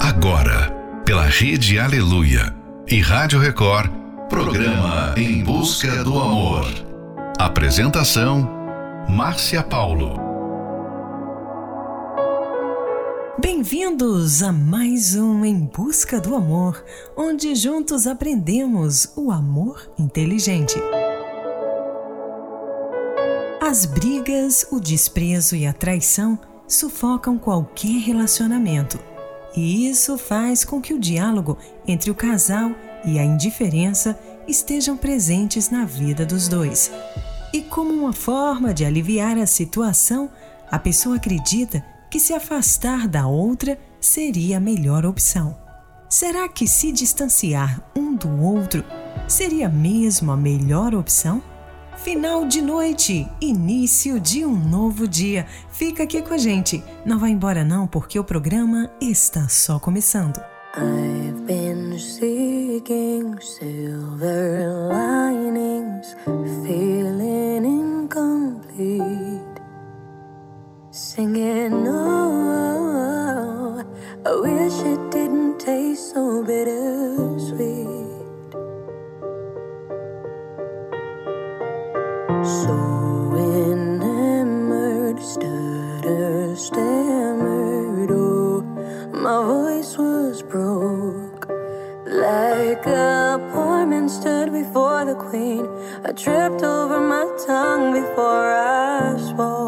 Agora, pela Rede Aleluia e Rádio Record, programa Em Busca do Amor. Apresentação: Márcia Paulo. Bem-vindos a mais um Em Busca do Amor, onde juntos aprendemos o amor inteligente. As brigas, o desprezo e a traição sufocam qualquer relacionamento. E isso faz com que o diálogo entre o casal e a indiferença estejam presentes na vida dos dois. E como uma forma de aliviar a situação, a pessoa acredita que se afastar da outra seria a melhor opção. Será que se distanciar um do outro seria mesmo a melhor opção? Final de noite, início de um novo dia. Fica aqui com a gente. Não vá embora não, porque o programa está só começando. I've been seeking silver linings, feeling incomplete. Singing, oh, I wish it didn't taste so bittersweet. So enamored, stutter, stammered. Oh, my voice was broke. Like a poor man stood before the queen. I tripped over my tongue before I spoke.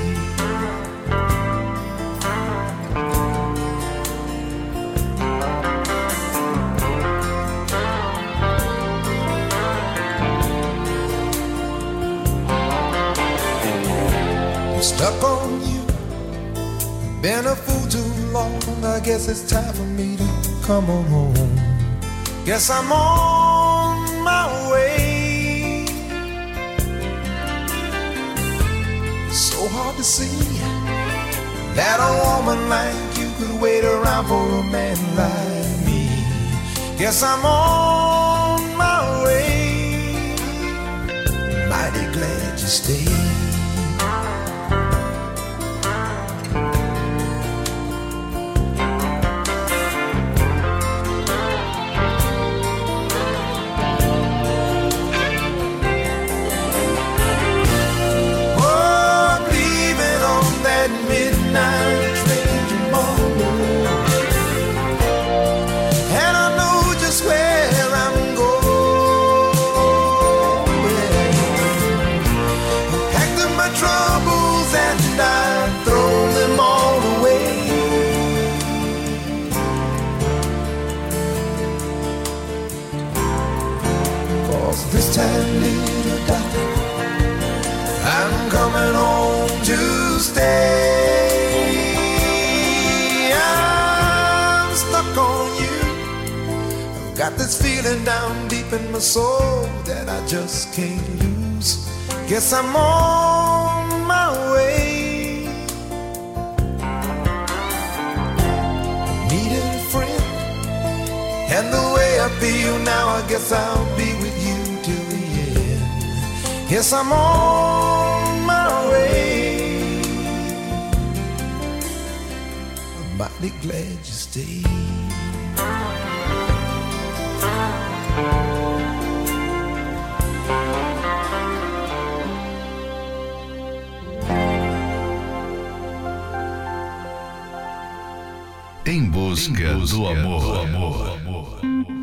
Been a fool too long. I guess it's time for me to come on home. Guess I'm on my way. So hard to see that a woman like you could wait around for a man like me. Guess I'm on my way. Mighty glad you stayed. Guess I'm on my way. I'm mighty glad you stayed. Em busca, em busca do amor. Do amor.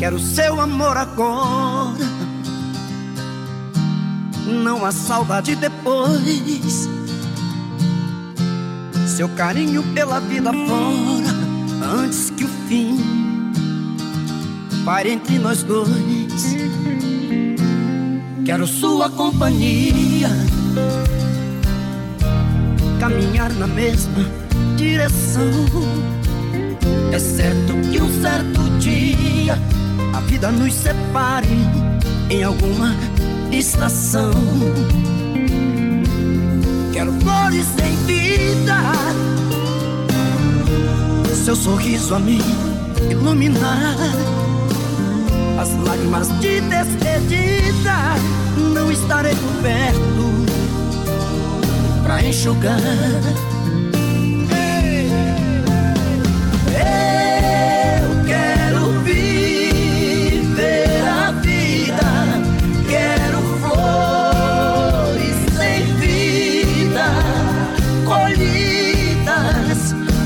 Quero seu amor agora, não há saudade depois seu carinho pela vida fora antes que o fim pare entre nós dois. Quero sua companhia, caminhar na mesma direção. É certo que um certo dia a vida nos separe em alguma estação. Quero flores sem vida Seu sorriso a me iluminar As lágrimas de despedida Não estarei por perto Pra enxugar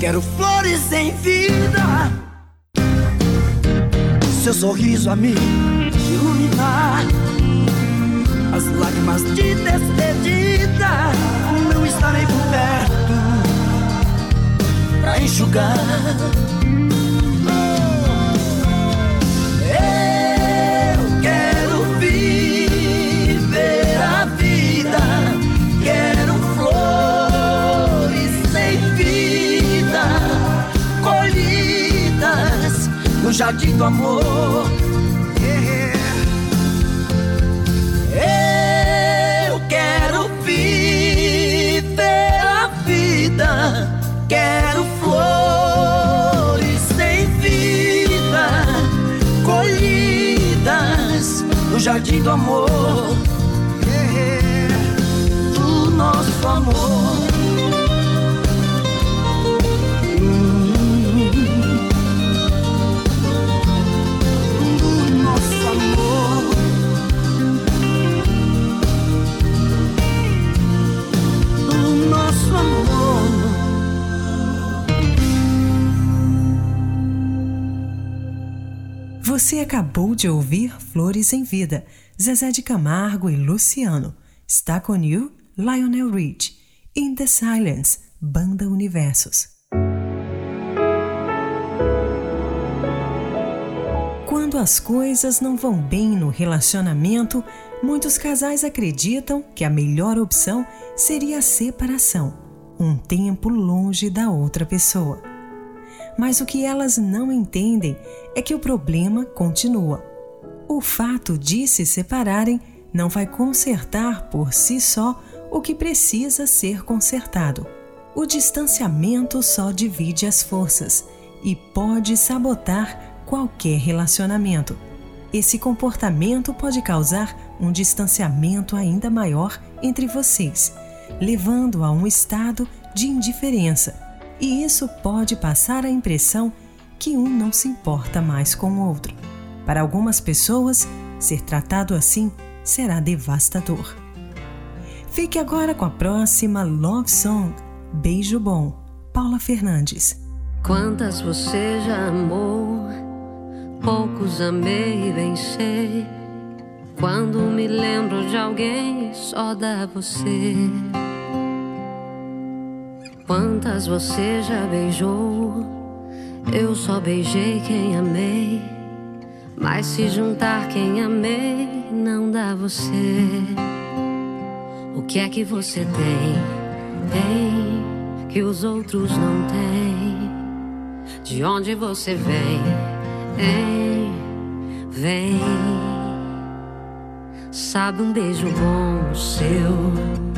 Quero flores em vida. Seu sorriso a me iluminar. As lágrimas de despedida. Não estarei por perto pra enxugar. Jardim do amor. Eu quero viver a vida, quero flores sem vida, colhidas no jardim do amor, do nosso amor. Você acabou de ouvir Flores em Vida, Zezé de Camargo e Luciano. Está com You, Lionel Rich. In the Silence, Banda Universos. Quando as coisas não vão bem no relacionamento, muitos casais acreditam que a melhor opção seria a separação, um tempo longe da outra pessoa. Mas o que elas não entendem é que o problema continua. O fato de se separarem não vai consertar por si só o que precisa ser consertado. O distanciamento só divide as forças e pode sabotar qualquer relacionamento. Esse comportamento pode causar um distanciamento ainda maior entre vocês, levando a um estado de indiferença e isso pode passar a impressão que um não se importa mais com o outro. Para algumas pessoas, ser tratado assim será devastador. Fique agora com a próxima Love Song, Beijo Bom, Paula Fernandes. Quantas você já amou, poucos amei e venci. Quando me lembro de alguém, só dá você. Quantas você já beijou? Eu só beijei quem amei. Mas se juntar quem amei, não dá você. O que é que você tem? Tem que os outros não têm. De onde você vem? Hein? Vem. Sabe um beijo bom seu?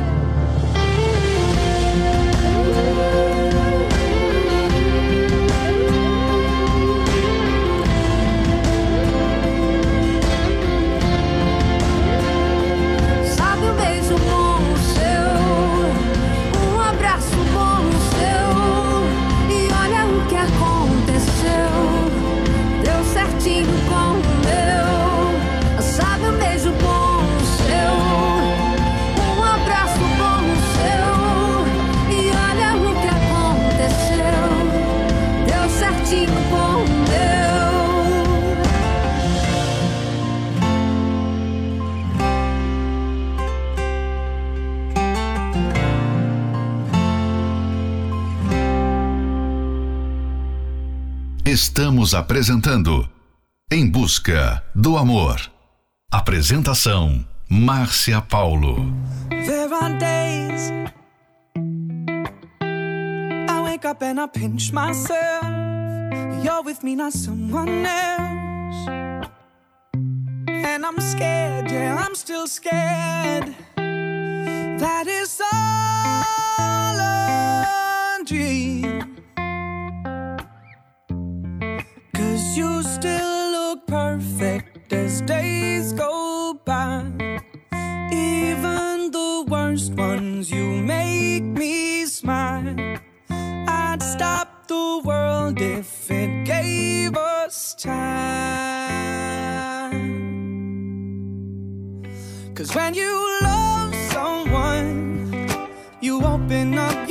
Estamos apresentando Em Busca do Amor. Apresentação Márcia Paulo. There are days I wake up and I pinch myself. You're with me, not someone else. And I'm scared, yeah, I'm still scared. That is all a dream. As days go by. Even the worst ones, you make me smile. I'd stop the world if it gave us time. Cause when you love someone, you open up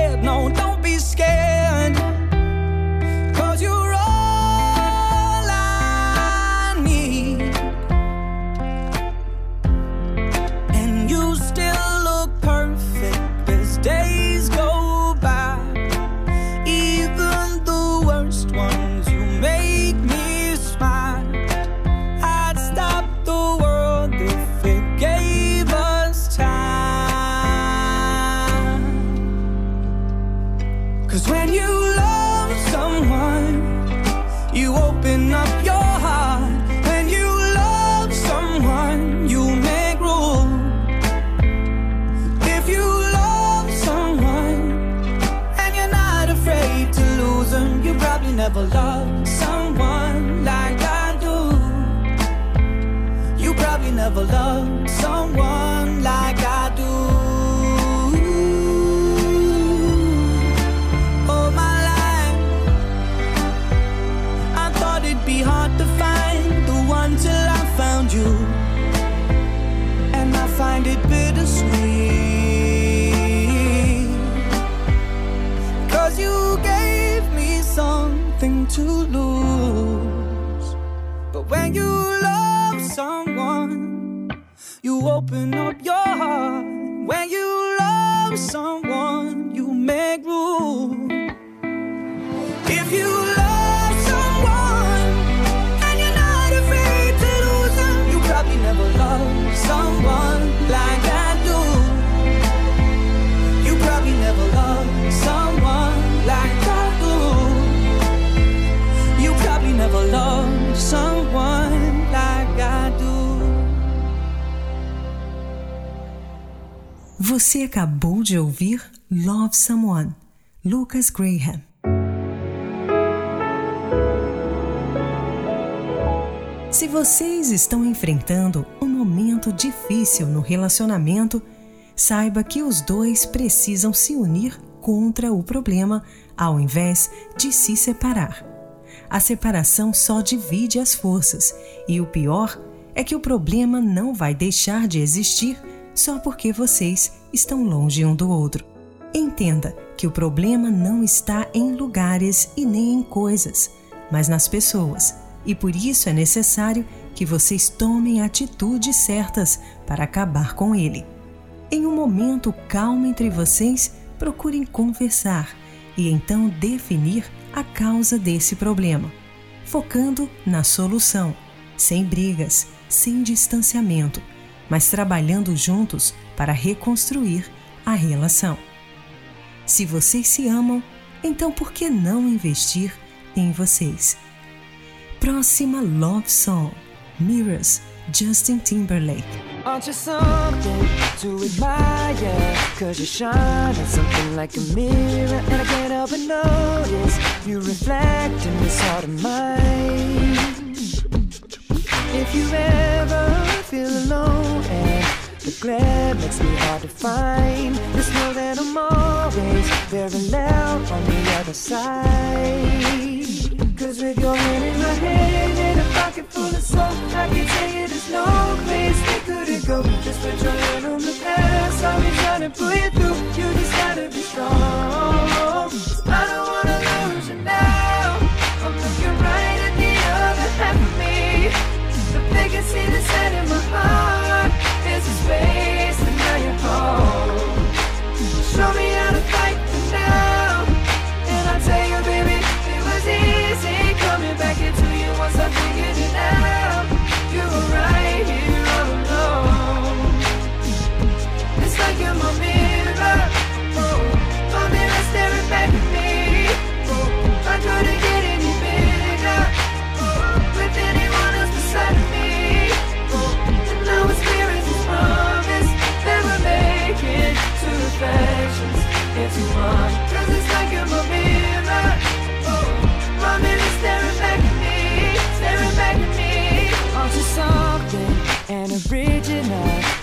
Você acabou de ouvir Love Someone, Lucas Graham. Se vocês estão enfrentando um momento difícil no relacionamento, saiba que os dois precisam se unir contra o problema ao invés de se separar. A separação só divide as forças e o pior é que o problema não vai deixar de existir só porque vocês estão longe um do outro. Entenda que o problema não está em lugares e nem em coisas, mas nas pessoas, e por isso é necessário que vocês tomem atitudes certas para acabar com ele. Em um momento calmo entre vocês, procurem conversar e então definir a causa desse problema, focando na solução, sem brigas, sem distanciamento, mas trabalhando juntos para reconstruir a relação. Se vocês se amam, então por que não investir em vocês? Próxima Love Song: Mirrors, Justin Timberlake. Aren't you something to admire? Cause you shine at something like a mirror And I can't help but notice You reflect in this heart of mine If you ever feel alone and the glare makes me hard to find. This world that I'm always very loud on the other side. Cause with your hand in my hand and a pocket full of soul, I can tell you there's no place we couldn't go. Just put your hand on the past, I'll be trying to pull you through. You just gotta be strong.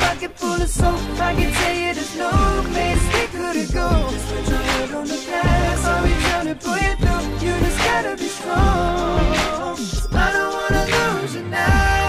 pocket full of soap I can tell you there's no place we couldn't go put your head on the past Are we trying to pull you through? You just gotta be strong. I don't wanna lose you now.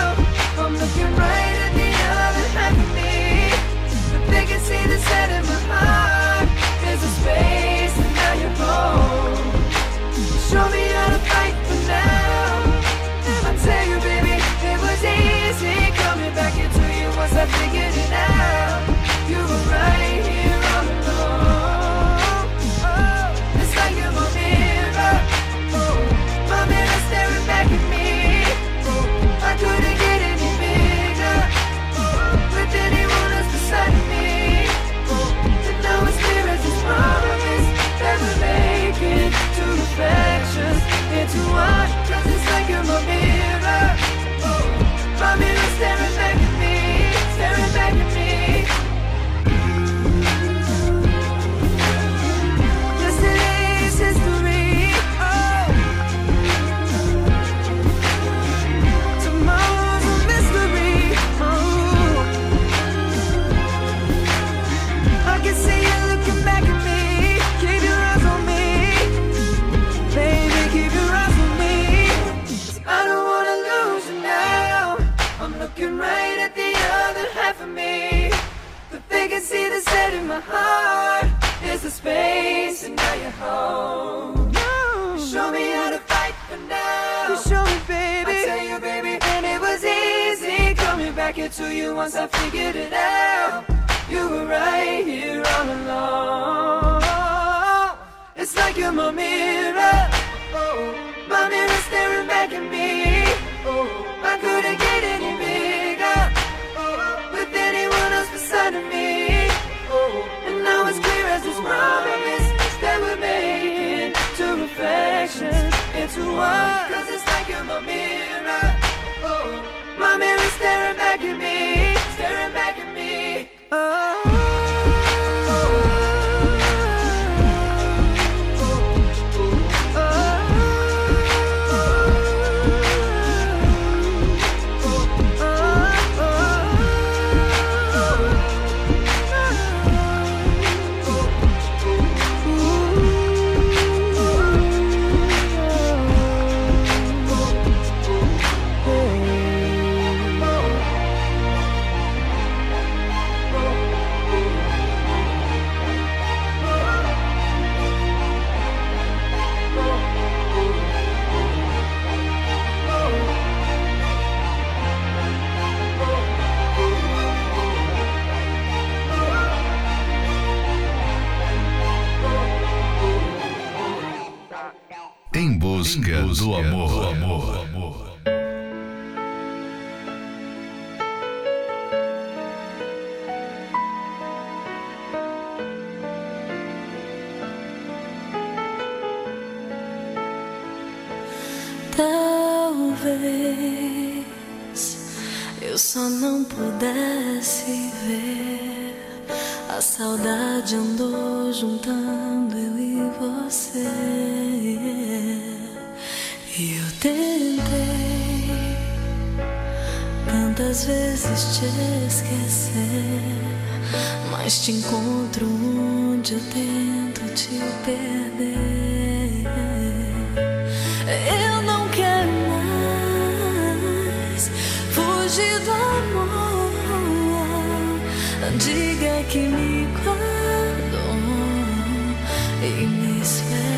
E me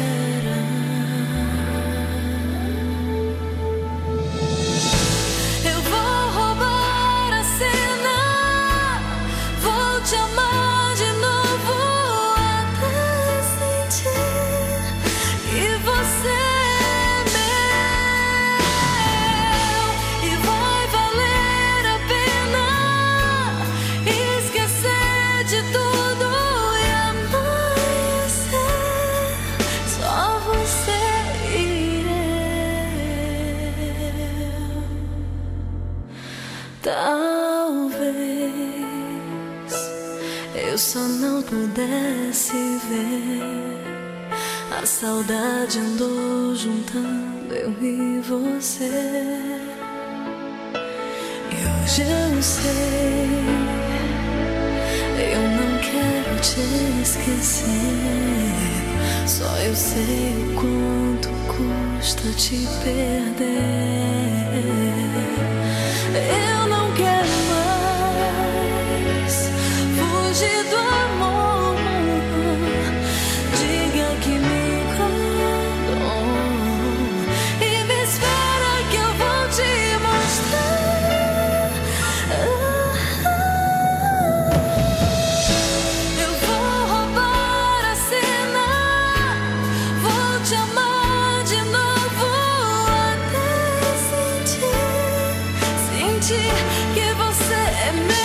você é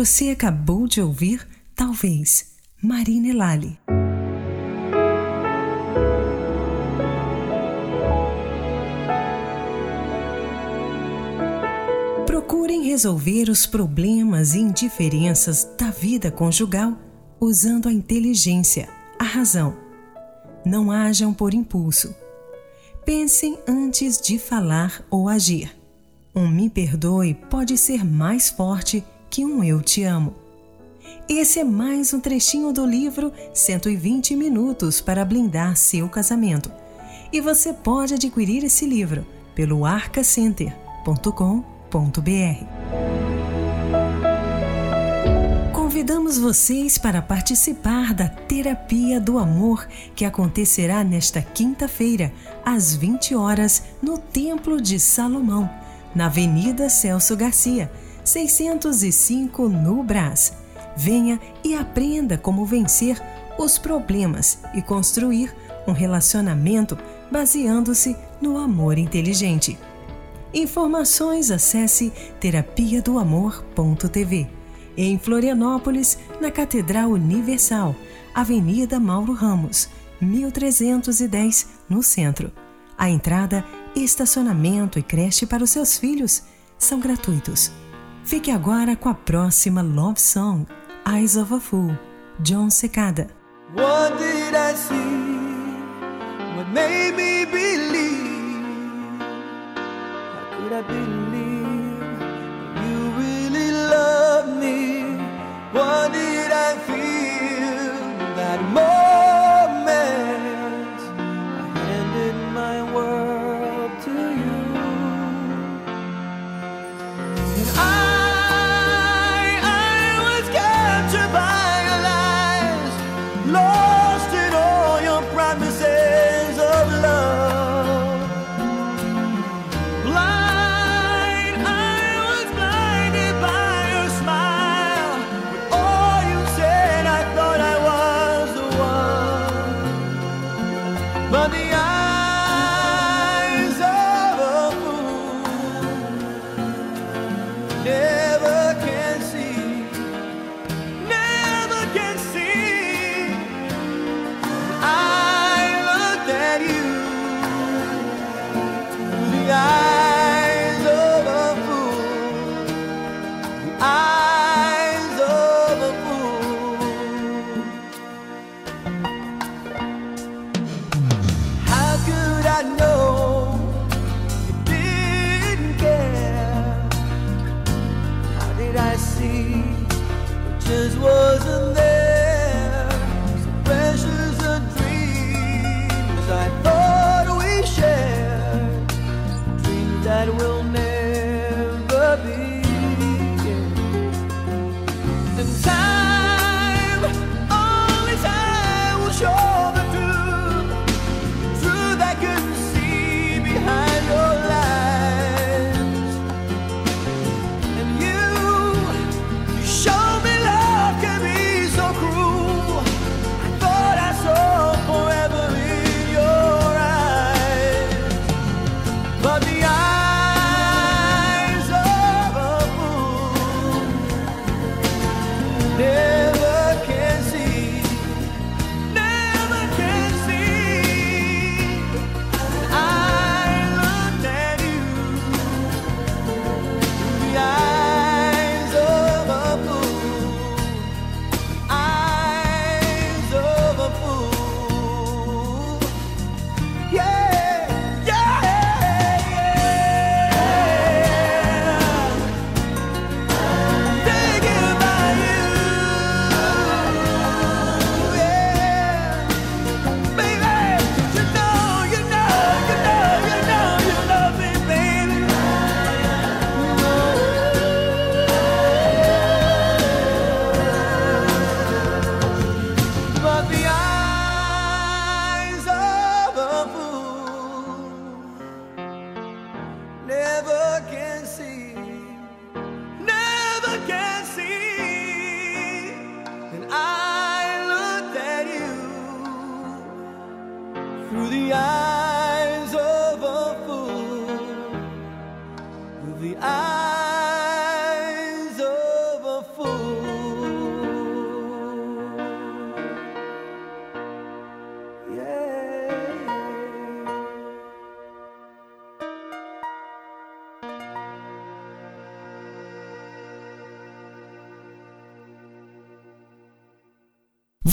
Você acabou de ouvir Talvez, Marina Elali. Procurem resolver os problemas e indiferenças da vida conjugal usando a inteligência, a razão. Não hajam por impulso. Pensem antes de falar ou agir. Um me perdoe pode ser mais forte que um eu te amo. Esse é mais um trechinho do livro 120 Minutos para Blindar Seu Casamento. E você pode adquirir esse livro pelo arcacenter.com.br. Convidamos vocês para participar da Terapia do Amor, que acontecerá nesta quinta-feira, às 20 horas, no Templo de Salomão, na Avenida Celso Garcia, 605 no Brás. Venha e aprenda como vencer os problemas e construir um relacionamento baseando-se no amor inteligente. Informações acesse terapia do amor.tv. Em Florianópolis, na Catedral Universal, Avenida Mauro Ramos, 1310, no centro. A entrada, estacionamento e creche para os seus filhos são gratuitos. Fique agora com a próxima Love Song, Eyes of a Fool, John Secada. What did I see? What made me believe? How could I believe you really love me? What did I feel that moment?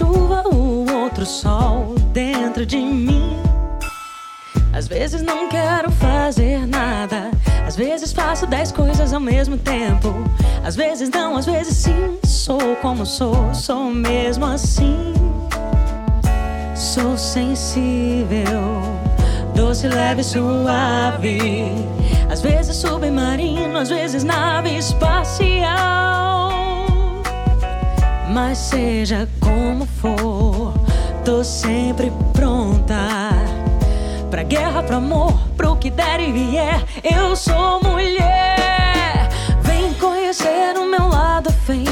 Chuva, o outro sol dentro de mim. Às vezes não quero fazer nada. Às vezes faço dez coisas ao mesmo tempo. Às vezes não, às vezes sim. Sou como sou, sou mesmo assim. Sou sensível, doce, leve, suave. Às vezes submarino, às vezes nave espacial. Mas seja como for, tô sempre pronta. Pra guerra, pro amor, pro que der e vier. Eu sou mulher. Vem conhecer o meu lado fém,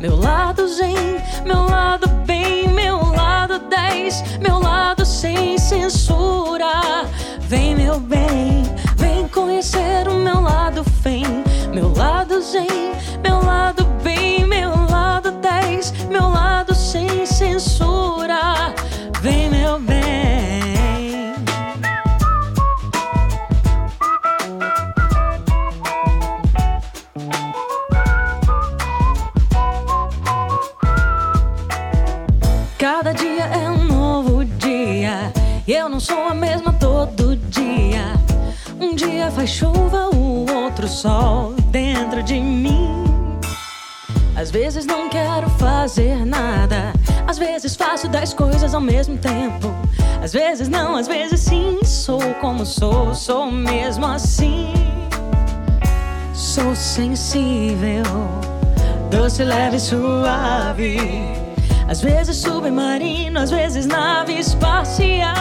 meu lado zen, meu lado bem, meu lado 10, meu lado sem censura. Vem, meu bem, vem conhecer o meu lado fém, meu lado zen, meu lado bem, meu lado 10, meu lado sem censura. Vezes não quero fazer nada. Às vezes faço dez coisas ao mesmo tempo. Às vezes não, às vezes sim. Sou como sou, sou mesmo assim. Sou sensível, doce, leve, suave. Às vezes submarino, às vezes nave espacial.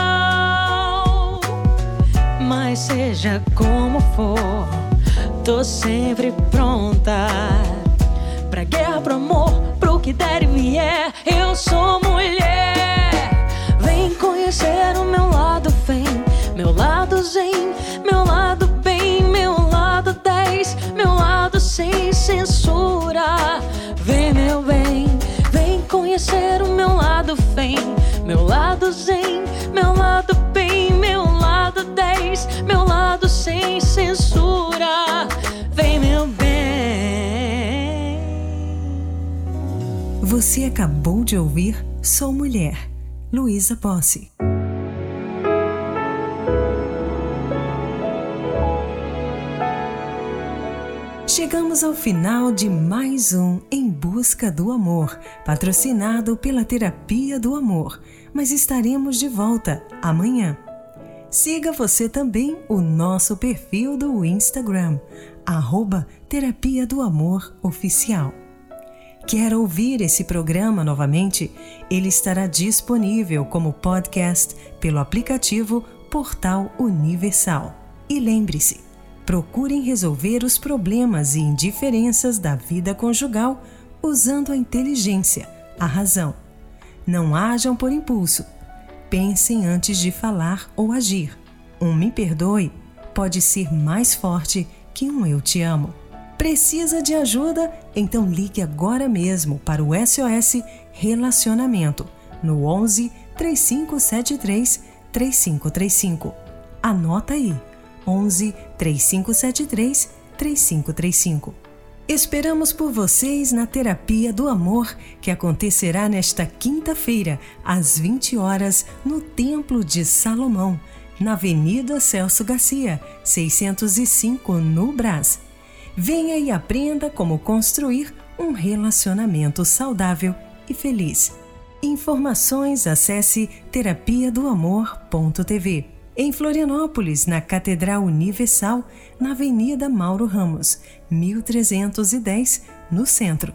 Mas seja como for, tô sempre pronta. Pro amor, pro que der e vier. Eu sou mulher. Vem conhecer o meu lado fém, meu lado zen, meu lado bem, meu lado 10, meu lado sem censura. Vem, meu bem, vem conhecer o meu lado fém, meu lado zen, meu lado bem, meu lado 10, meu lado sem censura. Você acabou de ouvir Sou Mulher, Luísa Posse. Chegamos ao final de mais um Em Busca do Amor, patrocinado pela Terapia do Amor, mas estaremos de volta amanhã. Siga você também o nosso perfil do Instagram, arroba Terapia do Amor Oficial. Quer ouvir esse programa novamente? Ele estará disponível como podcast pelo aplicativo Portal Universal. E lembre-se, procurem resolver os problemas e indiferenças da vida conjugal usando a inteligência, a razão. Não hajam por impulso. Pensem antes de falar ou agir. Um me perdoe pode ser mais forte que um eu te amo. Precisa de ajuda? Então ligue agora mesmo para o SOS Relacionamento no 11 3573 3535. Anota aí: 11 3573 3535. Esperamos por vocês na Terapia do Amor, que acontecerá nesta quinta-feira, às 20 horas, no Templo de Salomão, na Avenida Celso Garcia, 605, no Brás. Venha e aprenda como construir um relacionamento saudável e feliz. Informações acesse terapia do amor.tv. Em Florianópolis, na Catedral Universal, na Avenida Mauro Ramos, 1310, no centro.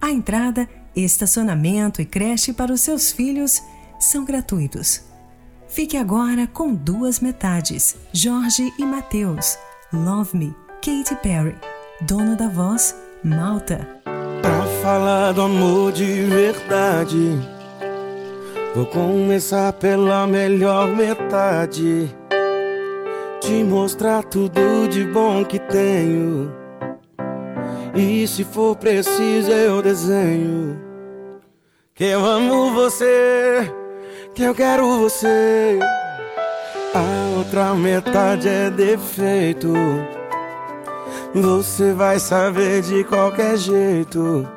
A entrada, estacionamento e creche para os seus filhos são gratuitos. Fique agora com duas metades, Jorge e Mateus. Love Me, Katy Perry. Dono da voz, Malta. Pra falar do amor de verdade, vou começar pela melhor metade. Te mostrar tudo de bom que tenho. E se for preciso, eu desenho. Que eu amo você que eu quero você. A outra metade é defeito. Você vai saber de qualquer jeito.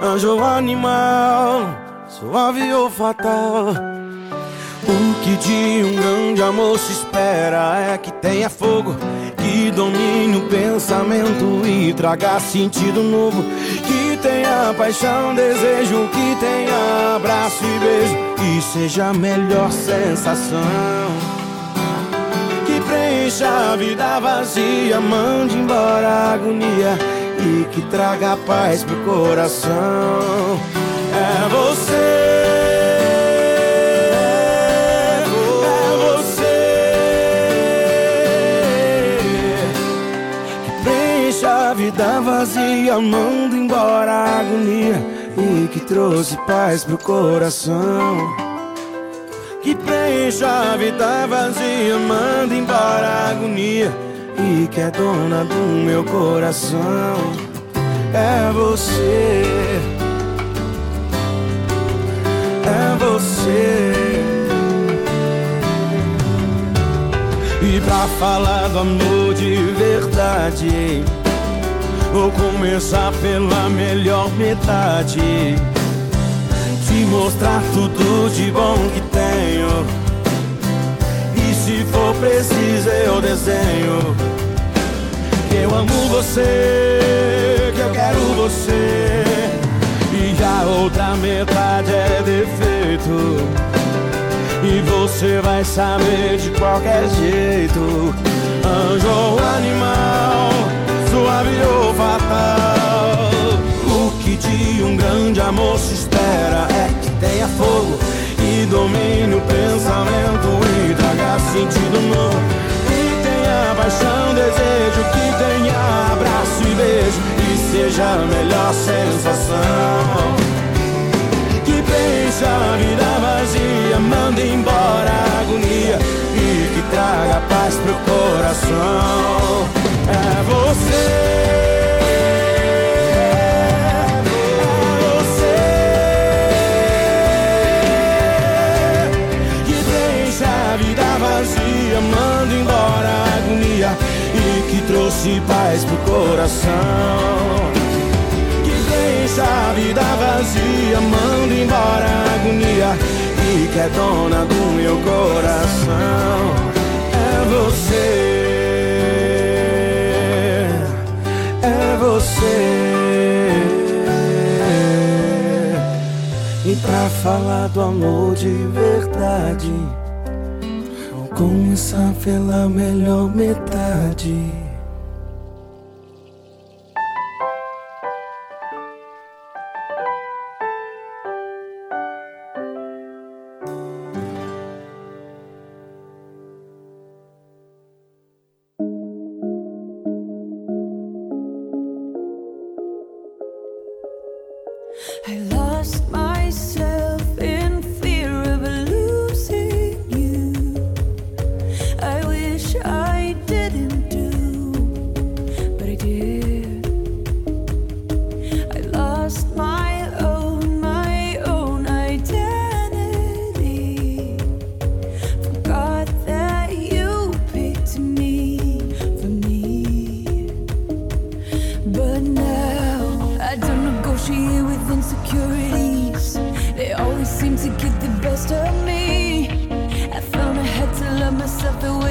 Anjo ou animal, suave ou fatal. O que de um grande amor se espera é que tenha fogo, que domine o pensamento e traga sentido novo. Que tenha paixão, desejo, que tenha abraço e beijo, que seja a melhor sensação. Preencha a vida vazia, mande embora a agonia e que traga paz pro coração. É você. vida vazia, manda embora a agonia e que trouxe paz pro coração. Que preencha a vida vazia, manda embora a agonia e que é dona do meu coração. É você, é você. E pra falar do amor de verdade Vou começar pela melhor metade Te mostrar tudo de bom que tenho E se for preciso eu desenho. Que eu amo você, que eu quero você. E a outra metade é defeito. E você vai saber de qualquer jeito. Anjo ou animal suave ou fatal. O que de um grande amor se espera é que tenha fogo domine o pensamento e traga sentido novo. Que tenha paixão, desejo, que tenha abraço e beijo e seja a melhor sensação. Que preencha a vida vazia, manda embora a agonia e que traga paz pro coração é você. Trouxe paz pro coração. Que deixa a vida vazia, manda embora a agonia e que é dona do meu coração. É você. você. E pra falar do amor de verdade, começar pela melhor metade. to get the best of me. I found I had to love myself.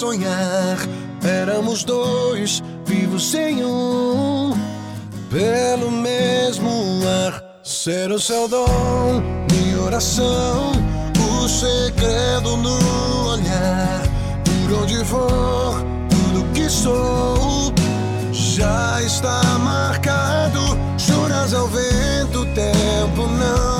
Sonhar. Éramos dois, vivos sem um, pelo mesmo ar. Ser o seu dom, minha oração, o segredo no olhar. Por onde for, tudo que sou já está marcado. Juras ao vento, tempo não.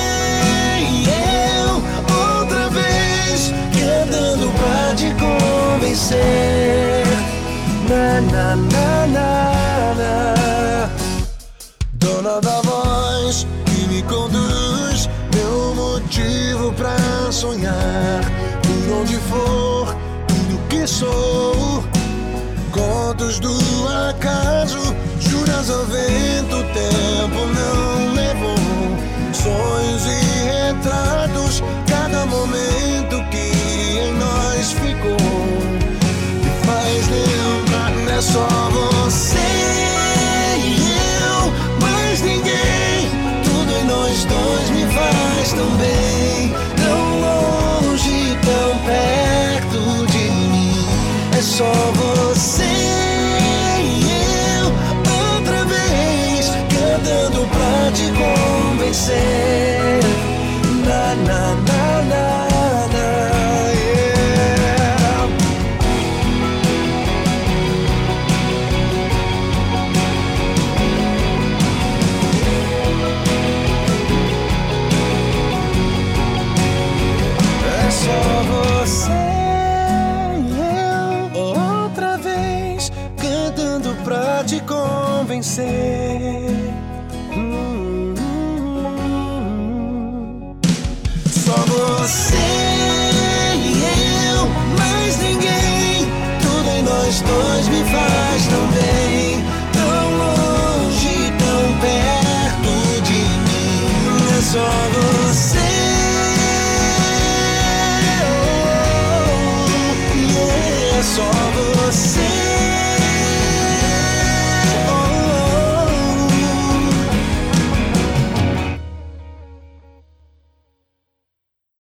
convencer. Na, na, na, na, na dona da voz que me conduz, meu motivo pra sonhar. Por onde for, tudo que sou, contos do acaso, juras ao vento, o tempo não levou. Sonhos e retratos, é só você mais ninguém. Tudo em nós dois me faz tão bem. Tão longe, tão perto de mim. É só você e eu. Outra vez, cantando pra te convencer.